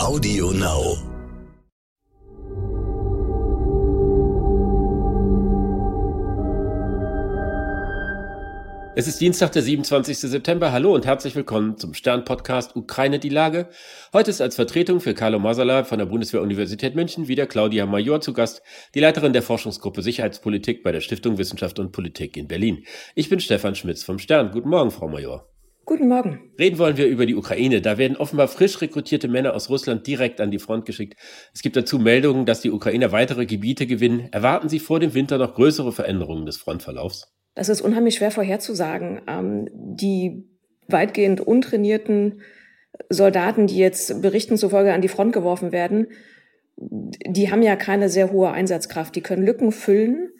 Audio Now. Es ist Dienstag, der 27. September. Hallo und herzlich willkommen zum Stern-Podcast Ukraine die Lage. Heute ist als Vertretung für Carlo Masala von der Bundeswehr-Universität München wieder Claudia Major zu Gast, die Leiterin der Forschungsgruppe Sicherheitspolitik bei der Stiftung Wissenschaft und Politik in Berlin. Ich bin Stefan Schmitz vom Stern. Guten Morgen, Frau Major. Guten Morgen. Reden wollen wir über die Ukraine. Da werden offenbar frisch rekrutierte Männer aus Russland direkt an die Front geschickt. Es gibt dazu Meldungen, dass die Ukrainer weitere Gebiete gewinnen. Erwarten Sie vor dem Winter noch größere Veränderungen des Frontverlaufs? Das ist unheimlich schwer vorherzusagen. Ähm, die weitgehend untrainierten Soldaten, die jetzt Berichten zufolge an die Front geworfen werden, die haben ja keine sehr hohe Einsatzkraft. Die können Lücken füllen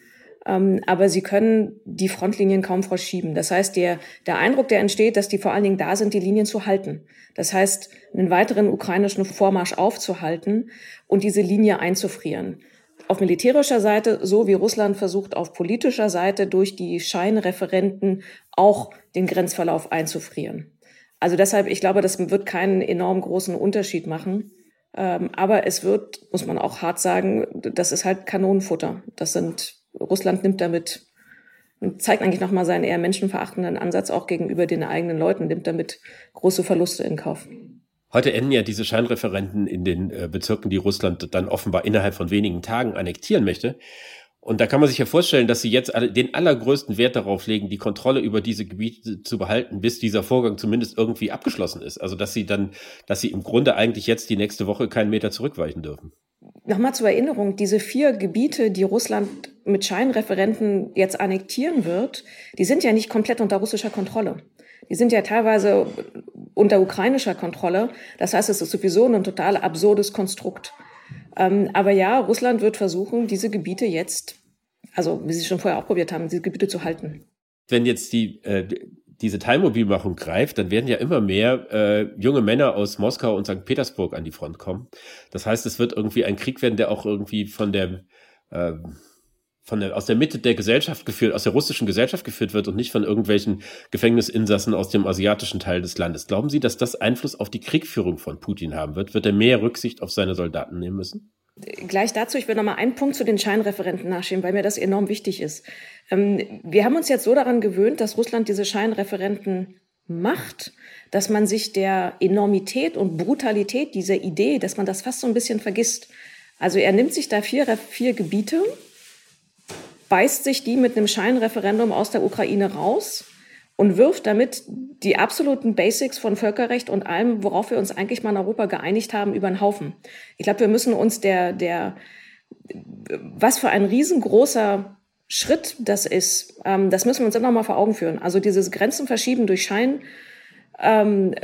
aber sie können die Frontlinien kaum verschieben. Das heißt, der, der Eindruck, der entsteht, dass die vor allen Dingen da sind, die Linien zu halten. Das heißt, einen weiteren ukrainischen Vormarsch aufzuhalten und diese Linie einzufrieren. Auf militärischer Seite, so wie Russland versucht, auf politischer Seite durch die Scheinreferenten auch den Grenzverlauf einzufrieren. Also deshalb, ich glaube, das wird keinen enorm großen Unterschied machen. Ähm, aber es wird, muss man auch hart sagen, das ist halt Kanonenfutter. Das sind Russland nimmt damit und zeigt eigentlich nochmal seinen eher menschenverachtenden Ansatz auch gegenüber den eigenen Leuten, nimmt damit große Verluste in Kauf. Heute enden ja diese Scheinreferenten in den äh, Bezirken, die Russland dann offenbar innerhalb von wenigen Tagen annektieren möchte. Und da kann man sich ja vorstellen, dass sie jetzt den allergrößten Wert darauf legen, die Kontrolle über diese Gebiete zu behalten, bis dieser Vorgang zumindest irgendwie abgeschlossen ist. Also dass sie dann, dass sie im Grunde eigentlich jetzt die nächste Woche keinen Meter zurückweichen dürfen. Nochmal zur Erinnerung, diese vier Gebiete, die Russland mit Scheinreferenten jetzt annektieren wird, die sind ja nicht komplett unter russischer Kontrolle. Die sind ja teilweise unter ukrainischer Kontrolle. Das heißt, es ist sowieso ein total absurdes Konstrukt. Ähm, aber ja, Russland wird versuchen, diese Gebiete jetzt, also wie sie schon vorher auch probiert haben, diese Gebiete zu halten. Wenn jetzt die, äh, diese Teilmobilmachung greift, dann werden ja immer mehr äh, junge Männer aus Moskau und St. Petersburg an die Front kommen. Das heißt, es wird irgendwie ein Krieg werden, der auch irgendwie von der äh, von der, aus der Mitte der Gesellschaft geführt, aus der russischen Gesellschaft geführt wird und nicht von irgendwelchen Gefängnisinsassen aus dem asiatischen Teil des Landes. Glauben Sie, dass das Einfluss auf die Kriegführung von Putin haben wird? Wird er mehr Rücksicht auf seine Soldaten nehmen müssen? Gleich dazu, ich will noch mal einen Punkt zu den Scheinreferenten nachschieben, weil mir das enorm wichtig ist. Ähm, wir haben uns jetzt so daran gewöhnt, dass Russland diese Scheinreferenten macht, dass man sich der Enormität und Brutalität dieser Idee, dass man das fast so ein bisschen vergisst. Also er nimmt sich da vier, vier Gebiete, beißt sich die mit einem Scheinreferendum aus der Ukraine raus und wirft damit die absoluten Basics von Völkerrecht und allem, worauf wir uns eigentlich mal in Europa geeinigt haben, über den Haufen. Ich glaube, wir müssen uns der, der, was für ein riesengroßer Schritt das ist, ähm, das müssen wir uns immer mal vor Augen führen. Also dieses Grenzen verschieben durch Scheinreferenten ähm,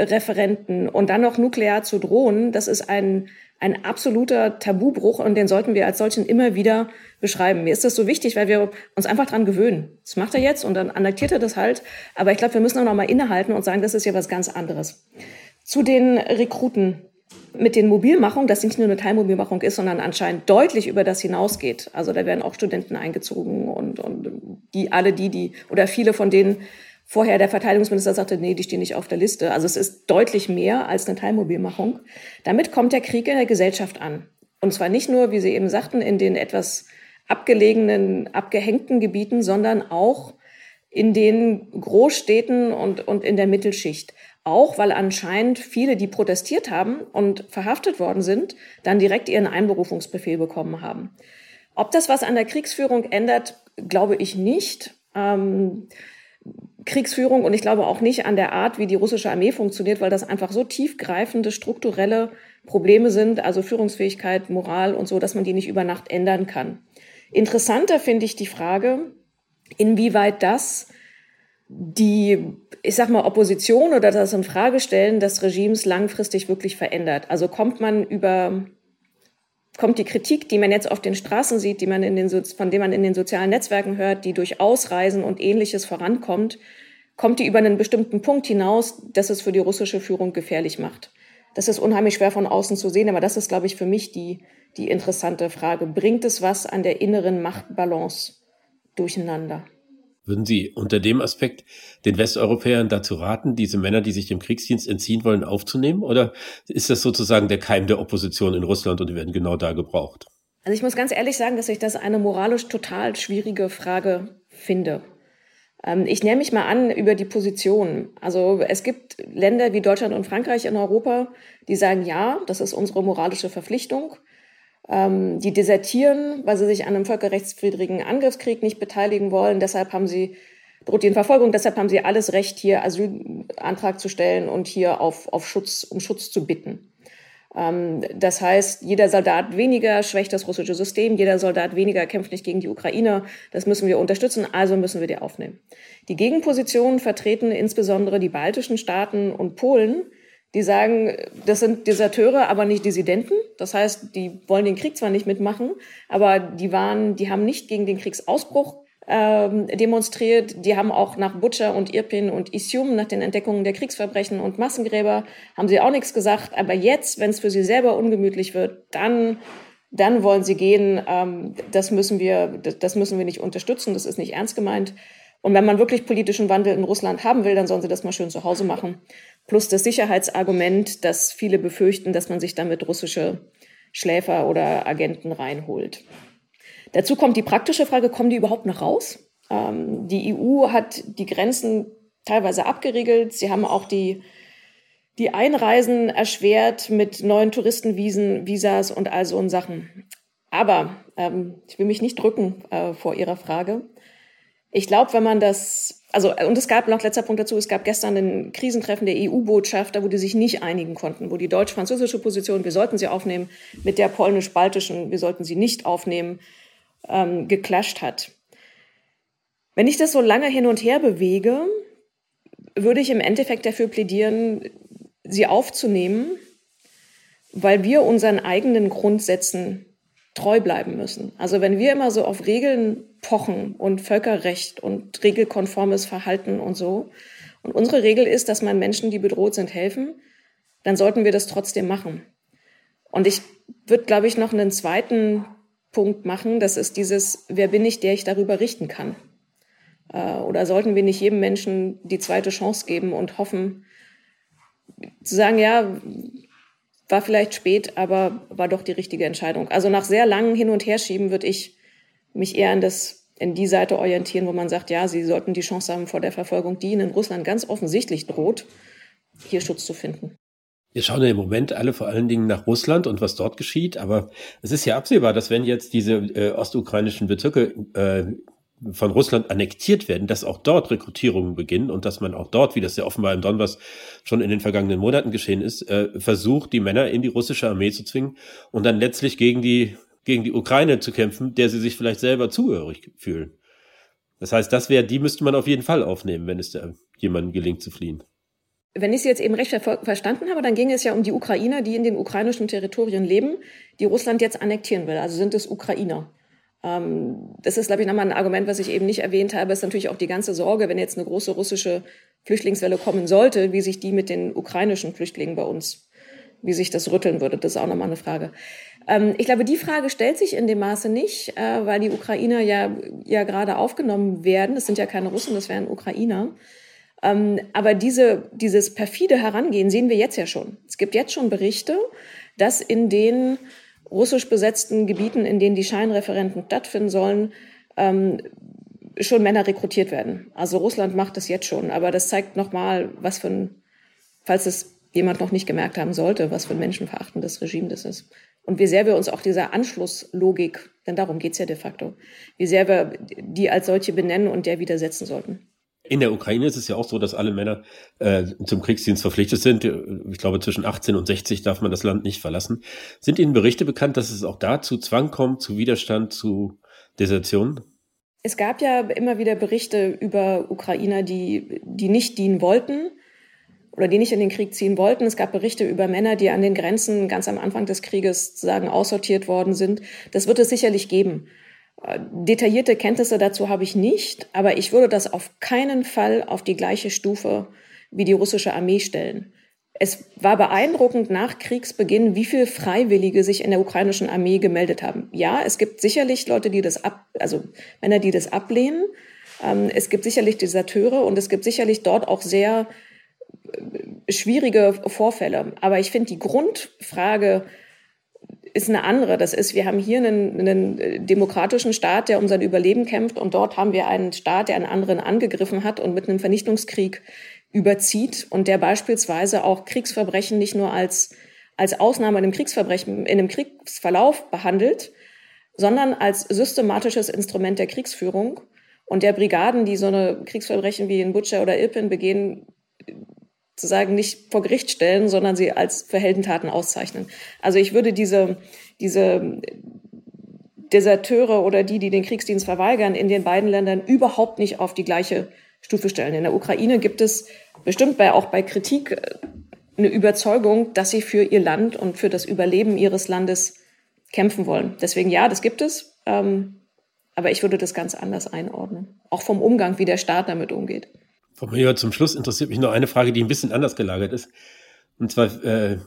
und dann noch nuklear zu drohen, das ist ein, ein absoluter Tabubruch und den sollten wir als solchen immer wieder beschreiben. Mir ist das so wichtig, weil wir uns einfach dran gewöhnen. Das macht er jetzt und dann annektiert er das halt. Aber ich glaube, wir müssen auch noch mal innehalten und sagen, das ist ja was ganz anderes. Zu den Rekruten mit den Mobilmachungen, dass nicht nur eine Teilmobilmachung ist, sondern anscheinend deutlich über das hinausgeht. Also da werden auch Studenten eingezogen und, und die alle die, die oder viele von denen vorher der Verteidigungsminister sagte, nee, die stehen nicht auf der Liste. Also es ist deutlich mehr als eine Teilmobilmachung. Damit kommt der Krieg in der Gesellschaft an. Und zwar nicht nur, wie Sie eben sagten, in den etwas abgelegenen, abgehängten Gebieten, sondern auch in den Großstädten und, und in der Mittelschicht. Auch weil anscheinend viele, die protestiert haben und verhaftet worden sind, dann direkt ihren Einberufungsbefehl bekommen haben. Ob das was an der Kriegsführung ändert, glaube ich nicht. Ähm, Kriegsführung und ich glaube auch nicht an der Art, wie die russische Armee funktioniert, weil das einfach so tiefgreifende strukturelle Probleme sind, also Führungsfähigkeit, Moral und so, dass man die nicht über Nacht ändern kann. Interessanter finde ich die Frage, inwieweit das die, ich sag mal, Opposition oder das in Frage stellen des Regimes langfristig wirklich verändert. Also kommt man über, kommt die Kritik, die man jetzt auf den Straßen sieht, die man in den, von dem man in den sozialen Netzwerken hört, die durch Ausreisen und ähnliches vorankommt, kommt die über einen bestimmten Punkt hinaus, dass es für die russische Führung gefährlich macht. Das ist unheimlich schwer von außen zu sehen, aber das ist, glaube ich, für mich die, die interessante Frage. Bringt es was an der inneren Machtbalance durcheinander? Würden Sie unter dem Aspekt den Westeuropäern dazu raten, diese Männer, die sich dem Kriegsdienst entziehen wollen, aufzunehmen? Oder ist das sozusagen der Keim der Opposition in Russland und die werden genau da gebraucht? Also ich muss ganz ehrlich sagen, dass ich das eine moralisch total schwierige Frage finde. Ähm, ich nehme mich mal an über die Position. Also es gibt Länder wie Deutschland und Frankreich in Europa, die sagen, ja, das ist unsere moralische Verpflichtung. Ähm, die desertieren, weil sie sich an einem völkerrechtswidrigen Angriffskrieg nicht beteiligen wollen. Deshalb haben sie droht ihnen Verfolgung. Deshalb haben sie alles Recht, hier Asylantrag zu stellen und hier auf, auf Schutz, um Schutz zu bitten. Ähm, das heißt, jeder Soldat weniger schwächt das russische System, jeder Soldat weniger kämpft nicht gegen die Ukraine. Das müssen wir unterstützen, also müssen wir die aufnehmen. Die Gegenpositionen vertreten insbesondere die baltischen Staaten und Polen, die sagen, das sind Deserteure, aber nicht Dissidenten. Das heißt, die wollen den Krieg zwar nicht mitmachen, aber die waren, die haben nicht gegen den Kriegsausbruch ähm, demonstriert. Die haben auch nach Butcher und Irpin und Isium, nach den Entdeckungen der Kriegsverbrechen und Massengräber, haben sie auch nichts gesagt. Aber jetzt, wenn es für sie selber ungemütlich wird, dann dann wollen sie gehen. Ähm, das müssen wir, das müssen wir nicht unterstützen. Das ist nicht ernst gemeint. Und wenn man wirklich politischen Wandel in Russland haben will, dann sollen sie das mal schön zu Hause machen. Plus das Sicherheitsargument, dass viele befürchten, dass man sich damit russische Schläfer oder Agenten reinholt. Dazu kommt die praktische Frage, kommen die überhaupt noch raus? Ähm, die EU hat die Grenzen teilweise abgeriegelt. Sie haben auch die, die Einreisen erschwert mit neuen Touristenvisen, Visas und all so Sachen. Aber ähm, ich will mich nicht drücken äh, vor Ihrer Frage. Ich glaube, wenn man das, also, und es gab noch letzter Punkt dazu, es gab gestern ein Krisentreffen der EU-Botschafter, wo die sich nicht einigen konnten, wo die deutsch-französische Position, wir sollten sie aufnehmen, mit der polnisch-baltischen, wir sollten sie nicht aufnehmen, ähm, geclasht hat. Wenn ich das so lange hin und her bewege, würde ich im Endeffekt dafür plädieren, sie aufzunehmen, weil wir unseren eigenen Grundsätzen treu bleiben müssen. Also wenn wir immer so auf Regeln pochen und Völkerrecht und regelkonformes Verhalten und so, und unsere Regel ist, dass man Menschen, die bedroht sind, helfen, dann sollten wir das trotzdem machen. Und ich würde, glaube ich, noch einen zweiten Punkt machen. Das ist dieses, wer bin ich, der ich darüber richten kann? Äh, oder sollten wir nicht jedem Menschen die zweite Chance geben und hoffen, zu sagen, ja, war vielleicht spät, aber war doch die richtige Entscheidung. Also nach sehr langem Hin- und Herschieben würde ich mich eher an das, in die Seite orientieren, wo man sagt, ja, sie sollten die Chance haben vor der Verfolgung, die ihnen in Russland ganz offensichtlich droht, hier Schutz zu finden. Wir schauen ja im Moment alle vor allen Dingen nach Russland und was dort geschieht, aber es ist ja absehbar, dass wenn jetzt diese äh, ostukrainischen Bezirke äh, von Russland annektiert werden, dass auch dort Rekrutierungen beginnen und dass man auch dort, wie das ja offenbar im Donbass schon in den vergangenen Monaten geschehen ist, äh, versucht, die Männer in die russische Armee zu zwingen und dann letztlich gegen die, gegen die Ukraine zu kämpfen, der sie sich vielleicht selber zugehörig fühlen. Das heißt, das wäre, die müsste man auf jeden Fall aufnehmen, wenn es da jemandem gelingt zu fliehen. Wenn ich Sie jetzt eben recht ver verstanden habe, dann ging es ja um die Ukrainer, die in den ukrainischen Territorien leben, die Russland jetzt annektieren will. Also sind es Ukrainer. Ähm, das ist, glaube ich, nochmal ein Argument, was ich eben nicht erwähnt habe. Ist natürlich auch die ganze Sorge, wenn jetzt eine große russische Flüchtlingswelle kommen sollte, wie sich die mit den ukrainischen Flüchtlingen bei uns, wie sich das rütteln würde. Das ist auch nochmal eine Frage. Ähm, ich glaube, die Frage stellt sich in dem Maße nicht, äh, weil die Ukrainer ja, ja gerade aufgenommen werden. Das sind ja keine Russen, das wären Ukrainer. Ähm, aber diese, dieses perfide Herangehen sehen wir jetzt ja schon. Es gibt jetzt schon Berichte, dass in den russisch besetzten Gebieten, in denen die Scheinreferenten stattfinden sollen, ähm, schon Männer rekrutiert werden. Also Russland macht das jetzt schon, aber das zeigt nochmal, was für ein, falls es jemand noch nicht gemerkt haben sollte, was für ein menschenverachtendes Regime das ist. Und wie sehr wir uns auch dieser Anschlusslogik, denn darum geht's ja de facto, wie sehr wir die als solche benennen und der widersetzen sollten. In der Ukraine ist es ja auch so, dass alle Männer äh, zum Kriegsdienst verpflichtet sind. Ich glaube, zwischen 18 und 60 darf man das Land nicht verlassen. Sind Ihnen Berichte bekannt, dass es auch da zu Zwang kommt, zu Widerstand, zu Desertion? Es gab ja immer wieder Berichte über Ukrainer, die, die nicht dienen wollten oder die nicht in den Krieg ziehen wollten. Es gab Berichte über Männer, die an den Grenzen ganz am Anfang des Krieges sozusagen aussortiert worden sind. Das wird es sicherlich geben. Detaillierte Kenntnisse dazu habe ich nicht, aber ich würde das auf keinen Fall auf die gleiche Stufe wie die russische Armee stellen. Es war beeindruckend nach Kriegsbeginn, wie viele Freiwillige sich in der ukrainischen Armee gemeldet haben. Ja, es gibt sicherlich Leute, die das ab, also Männer, die das ablehnen. Ähm, es gibt sicherlich Deserteure und es gibt sicherlich dort auch sehr äh, schwierige Vorfälle. Aber ich finde, die Grundfrage ist eine andere. Das ist, wir haben hier einen, einen, demokratischen Staat, der um sein Überleben kämpft und dort haben wir einen Staat, der einen anderen angegriffen hat und mit einem Vernichtungskrieg überzieht und der beispielsweise auch Kriegsverbrechen nicht nur als, als Ausnahme in einem Kriegsverbrechen, in einem Kriegsverlauf behandelt, sondern als systematisches Instrument der Kriegsführung und der Brigaden, die so eine Kriegsverbrechen wie in Butcher oder Irpin begehen, zu sagen, nicht vor Gericht stellen, sondern sie als für auszeichnen. Also ich würde diese, diese Deserteure oder die, die den Kriegsdienst verweigern, in den beiden Ländern überhaupt nicht auf die gleiche Stufe stellen. In der Ukraine gibt es bestimmt bei, auch bei Kritik äh, eine Überzeugung, dass sie für ihr Land und für das Überleben ihres Landes kämpfen wollen. Deswegen ja, das gibt es. Ähm, aber ich würde das ganz anders einordnen. Auch vom Umgang, wie der Staat damit umgeht. Frau Major, zum Schluss interessiert mich noch eine Frage, die ein bisschen anders gelagert ist. Und zwar äh,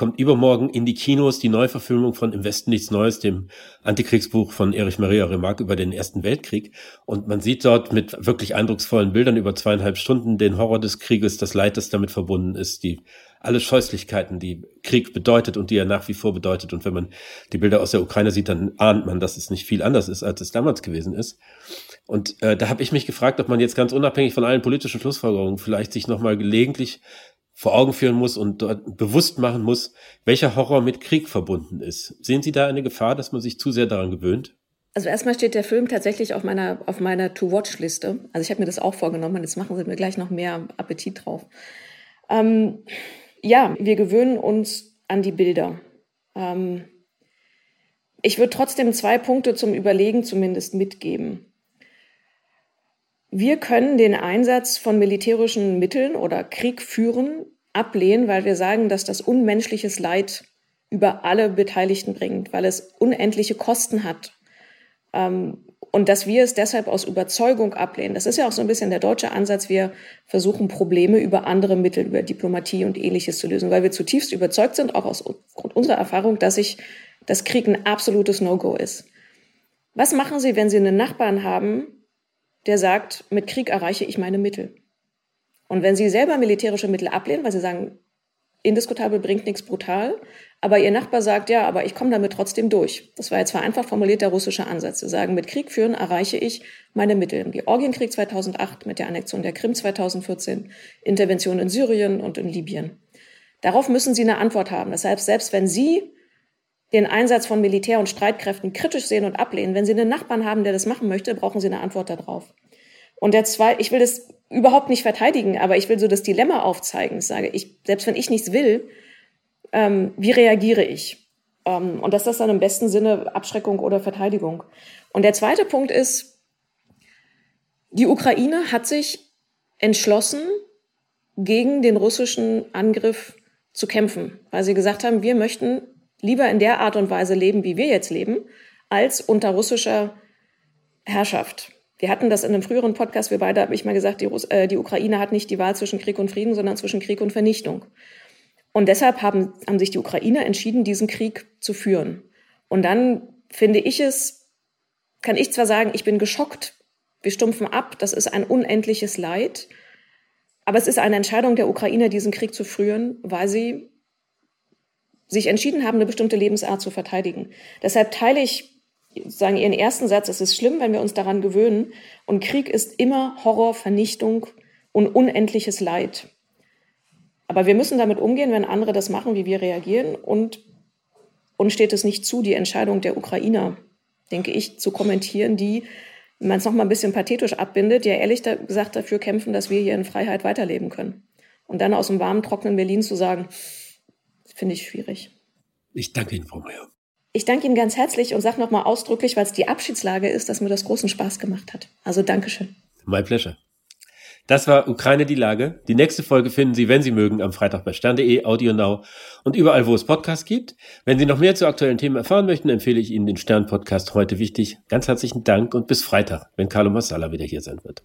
kommt übermorgen in die Kinos die Neuverfilmung von Im Westen nichts Neues, dem Antikriegsbuch von Erich Maria Remarque über den Ersten Weltkrieg. Und man sieht dort mit wirklich eindrucksvollen Bildern über zweieinhalb Stunden den Horror des Krieges, das Leid, das damit verbunden ist, die alle Scheußlichkeiten, die Krieg bedeutet und die er nach wie vor bedeutet. Und wenn man die Bilder aus der Ukraine sieht, dann ahnt man, dass es nicht viel anders ist, als es damals gewesen ist. Und äh, da habe ich mich gefragt, ob man jetzt ganz unabhängig von allen politischen Schlussfolgerungen vielleicht sich nochmal gelegentlich vor Augen führen muss und dort bewusst machen muss, welcher Horror mit Krieg verbunden ist. Sehen Sie da eine Gefahr, dass man sich zu sehr daran gewöhnt? Also erstmal steht der Film tatsächlich auf meiner, auf meiner To-Watch-Liste. Also ich habe mir das auch vorgenommen und jetzt machen Sie mir gleich noch mehr Appetit drauf. Ähm, ja, wir gewöhnen uns an die Bilder. Ähm, ich würde trotzdem zwei Punkte zum Überlegen zumindest mitgeben. Wir können den Einsatz von militärischen Mitteln oder Krieg führen ablehnen, weil wir sagen, dass das unmenschliches Leid über alle Beteiligten bringt, weil es unendliche Kosten hat. Ähm, und dass wir es deshalb aus Überzeugung ablehnen. Das ist ja auch so ein bisschen der deutsche Ansatz. Wir versuchen Probleme über andere Mittel, über Diplomatie und ähnliches zu lösen, weil wir zutiefst überzeugt sind, auch aus unserer Erfahrung, dass sich das Krieg ein absolutes No-Go ist. Was machen Sie, wenn Sie einen Nachbarn haben, der sagt, mit Krieg erreiche ich meine Mittel. Und wenn Sie selber militärische Mittel ablehnen, weil Sie sagen, indiskutabel bringt nichts brutal, aber Ihr Nachbar sagt, ja, aber ich komme damit trotzdem durch. Das war jetzt vereinfacht formuliert der russische Ansatz. Sie sagen, mit Krieg führen erreiche ich meine Mittel. Im Georgienkrieg 2008, mit der Annexion der Krim 2014, Intervention in Syrien und in Libyen. Darauf müssen Sie eine Antwort haben. Deshalb, selbst wenn Sie den Einsatz von Militär und Streitkräften kritisch sehen und ablehnen. Wenn Sie einen Nachbarn haben, der das machen möchte, brauchen Sie eine Antwort darauf. Und der zwei, ich will das überhaupt nicht verteidigen, aber ich will so das Dilemma aufzeigen. Ich sage, ich, selbst wenn ich nichts will, ähm, wie reagiere ich? Ähm, und das ist dann im besten Sinne Abschreckung oder Verteidigung. Und der zweite Punkt ist, die Ukraine hat sich entschlossen, gegen den russischen Angriff zu kämpfen, weil sie gesagt haben, wir möchten lieber in der Art und Weise leben, wie wir jetzt leben, als unter russischer Herrschaft. Wir hatten das in einem früheren Podcast, wir beide habe ich mal gesagt, die, Russ äh, die Ukraine hat nicht die Wahl zwischen Krieg und Frieden, sondern zwischen Krieg und Vernichtung. Und deshalb haben, haben sich die Ukrainer entschieden, diesen Krieg zu führen. Und dann finde ich es, kann ich zwar sagen, ich bin geschockt, wir stumpfen ab, das ist ein unendliches Leid, aber es ist eine Entscheidung der Ukrainer, diesen Krieg zu führen, weil sie sich entschieden haben, eine bestimmte Lebensart zu verteidigen. Deshalb teile ich sagen Ihren ersten Satz, es ist schlimm, wenn wir uns daran gewöhnen. Und Krieg ist immer Horror, Vernichtung und unendliches Leid. Aber wir müssen damit umgehen, wenn andere das machen, wie wir reagieren. Und uns steht es nicht zu, die Entscheidung der Ukrainer, denke ich, zu kommentieren, die, wenn man es noch mal ein bisschen pathetisch abbindet, ja ehrlich gesagt dafür kämpfen, dass wir hier in Freiheit weiterleben können. Und dann aus dem warmen, trockenen Berlin zu sagen, finde ich schwierig. Ich danke Ihnen, Frau Mayer. Ich danke Ihnen ganz herzlich und sage nochmal ausdrücklich, weil es die Abschiedslage ist, dass mir das großen Spaß gemacht hat. Also Dankeschön. My pleasure. Das war Ukraine die Lage. Die nächste Folge finden Sie, wenn Sie mögen, am Freitag bei stern.de, Audio Now und überall, wo es Podcasts gibt. Wenn Sie noch mehr zu aktuellen Themen erfahren möchten, empfehle ich Ihnen den Stern-Podcast heute wichtig. Ganz herzlichen Dank und bis Freitag, wenn Carlo Massala wieder hier sein wird.